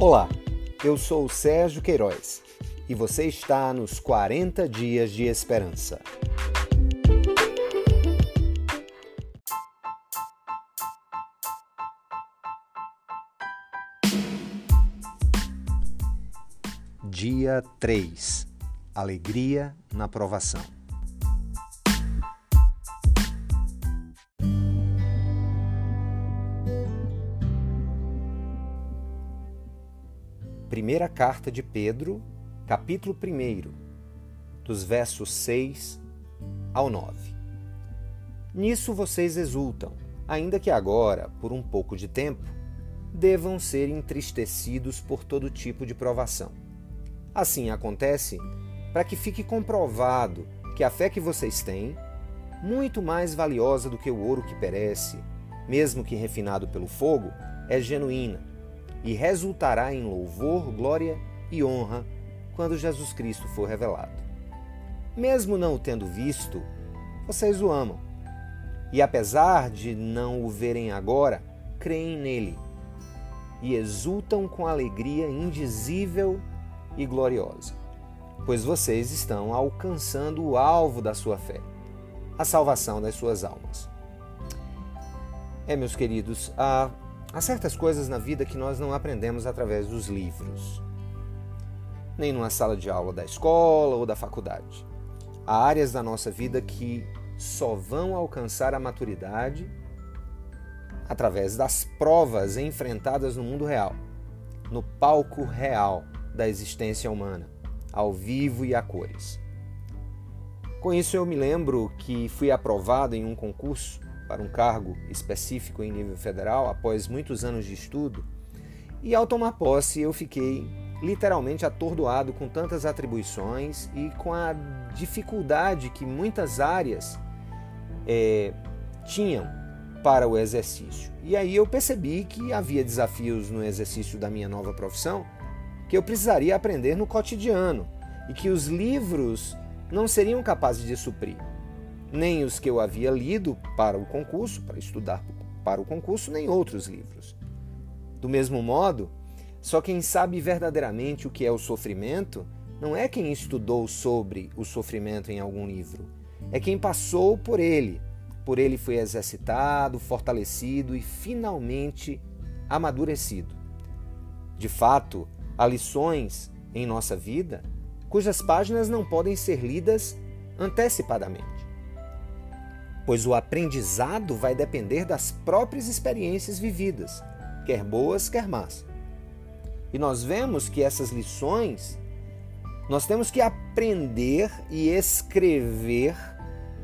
Olá, eu sou o Sérgio Queiroz e você está nos 40 Dias de Esperança. Dia 3 Alegria na provação. Primeira carta de Pedro, capítulo 1, dos versos 6 ao 9. Nisso vocês exultam, ainda que agora, por um pouco de tempo, devam ser entristecidos por todo tipo de provação. Assim acontece para que fique comprovado que a fé que vocês têm, muito mais valiosa do que o ouro que perece, mesmo que refinado pelo fogo, é genuína e resultará em louvor, glória e honra quando Jesus Cristo for revelado. Mesmo não o tendo visto, vocês o amam. E apesar de não o verem agora, creem nele e exultam com alegria indizível e gloriosa, pois vocês estão alcançando o alvo da sua fé, a salvação das suas almas. É, meus queridos, a Há certas coisas na vida que nós não aprendemos através dos livros, nem numa sala de aula da escola ou da faculdade. Há áreas da nossa vida que só vão alcançar a maturidade através das provas enfrentadas no mundo real, no palco real da existência humana, ao vivo e a cores. Com isso, eu me lembro que fui aprovado em um concurso para um cargo específico em nível federal após muitos anos de estudo, e ao tomar posse eu fiquei literalmente atordoado com tantas atribuições e com a dificuldade que muitas áreas é, tinham para o exercício. E aí eu percebi que havia desafios no exercício da minha nova profissão que eu precisaria aprender no cotidiano e que os livros não seriam capazes de suprir nem os que eu havia lido para o concurso, para estudar para o concurso, nem outros livros. Do mesmo modo, só quem sabe verdadeiramente o que é o sofrimento não é quem estudou sobre o sofrimento em algum livro, é quem passou por ele. Por ele foi exercitado, fortalecido e finalmente amadurecido. De fato, há lições em nossa vida cujas páginas não podem ser lidas antecipadamente pois o aprendizado vai depender das próprias experiências vividas, quer boas, quer más. E nós vemos que essas lições nós temos que aprender e escrever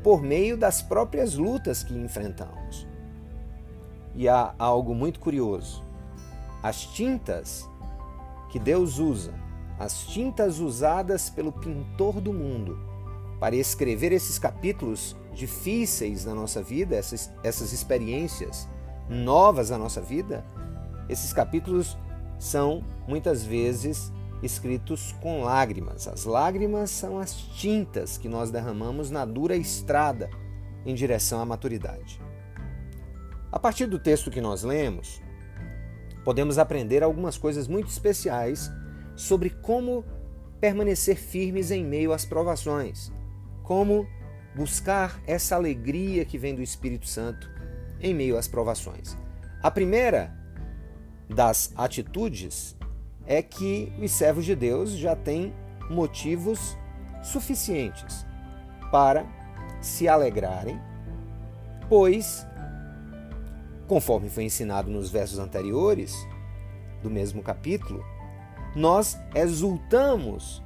por meio das próprias lutas que enfrentamos. E há algo muito curioso. As tintas que Deus usa, as tintas usadas pelo pintor do mundo para escrever esses capítulos difíceis na nossa vida, essas, essas experiências novas na nossa vida, esses capítulos são muitas vezes escritos com lágrimas. As lágrimas são as tintas que nós derramamos na dura estrada em direção à maturidade. A partir do texto que nós lemos, podemos aprender algumas coisas muito especiais sobre como permanecer firmes em meio às provações, como buscar essa alegria que vem do Espírito Santo em meio às provações. A primeira das atitudes é que os servos de Deus já têm motivos suficientes para se alegrarem, pois, conforme foi ensinado nos versos anteriores do mesmo capítulo, nós exultamos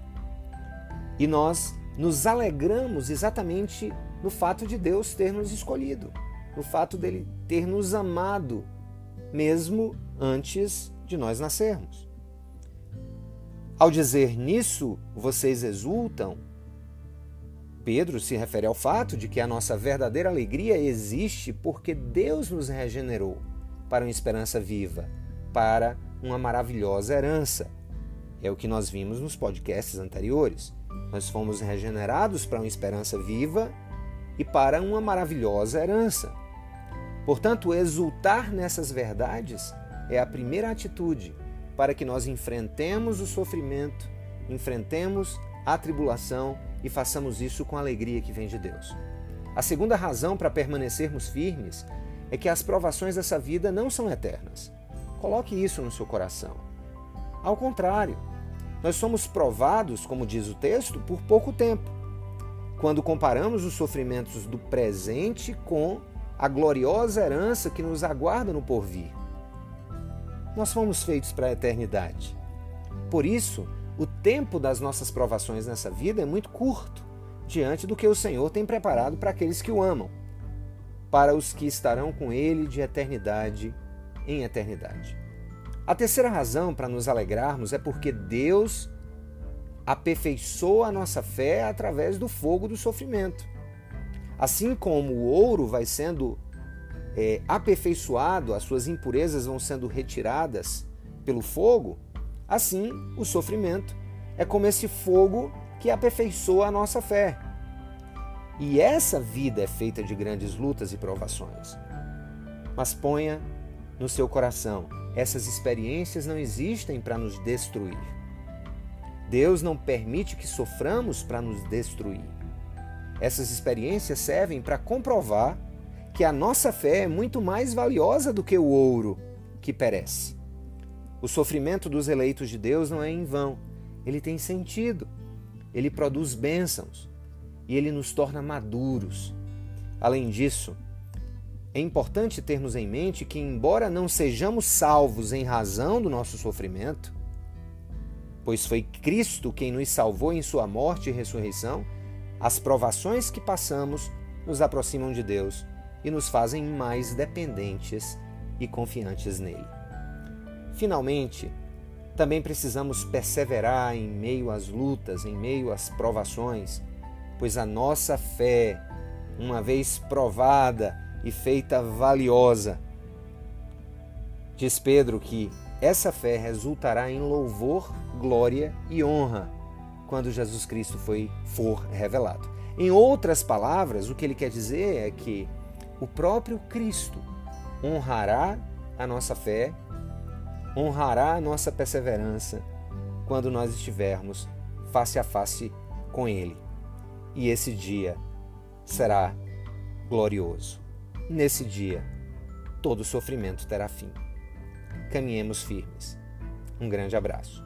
e nós nos alegramos exatamente no fato de Deus ter nos escolhido, no fato dele ter nos amado, mesmo antes de nós nascermos. Ao dizer nisso, vocês exultam, Pedro se refere ao fato de que a nossa verdadeira alegria existe porque Deus nos regenerou para uma esperança viva, para uma maravilhosa herança. É o que nós vimos nos podcasts anteriores. Nós fomos regenerados para uma esperança viva e para uma maravilhosa herança. Portanto, exultar nessas verdades é a primeira atitude para que nós enfrentemos o sofrimento, enfrentemos a tribulação e façamos isso com a alegria que vem de Deus. A segunda razão para permanecermos firmes é que as provações dessa vida não são eternas. Coloque isso no seu coração. Ao contrário, nós somos provados, como diz o texto, por pouco tempo, quando comparamos os sofrimentos do presente com a gloriosa herança que nos aguarda no porvir. Nós fomos feitos para a eternidade. Por isso, o tempo das nossas provações nessa vida é muito curto, diante do que o Senhor tem preparado para aqueles que o amam, para os que estarão com Ele de eternidade em eternidade. A terceira razão para nos alegrarmos é porque Deus aperfeiçoa a nossa fé através do fogo do sofrimento. Assim como o ouro vai sendo é, aperfeiçoado, as suas impurezas vão sendo retiradas pelo fogo, assim o sofrimento é como esse fogo que aperfeiçoa a nossa fé. E essa vida é feita de grandes lutas e provações. Mas ponha no seu coração: essas experiências não existem para nos destruir. Deus não permite que soframos para nos destruir. Essas experiências servem para comprovar que a nossa fé é muito mais valiosa do que o ouro que perece. O sofrimento dos eleitos de Deus não é em vão, ele tem sentido, ele produz bênçãos e ele nos torna maduros. Além disso, é importante termos em mente que, embora não sejamos salvos em razão do nosso sofrimento, pois foi Cristo quem nos salvou em Sua morte e ressurreição, as provações que passamos nos aproximam de Deus e nos fazem mais dependentes e confiantes nele. Finalmente, também precisamos perseverar em meio às lutas, em meio às provações, pois a nossa fé, uma vez provada, e feita valiosa. Diz Pedro que essa fé resultará em louvor, glória e honra quando Jesus Cristo foi, for revelado. Em outras palavras, o que ele quer dizer é que o próprio Cristo honrará a nossa fé, honrará a nossa perseverança quando nós estivermos face a face com Ele. E esse dia será glorioso. Nesse dia, todo sofrimento terá fim. Caminhemos firmes. Um grande abraço.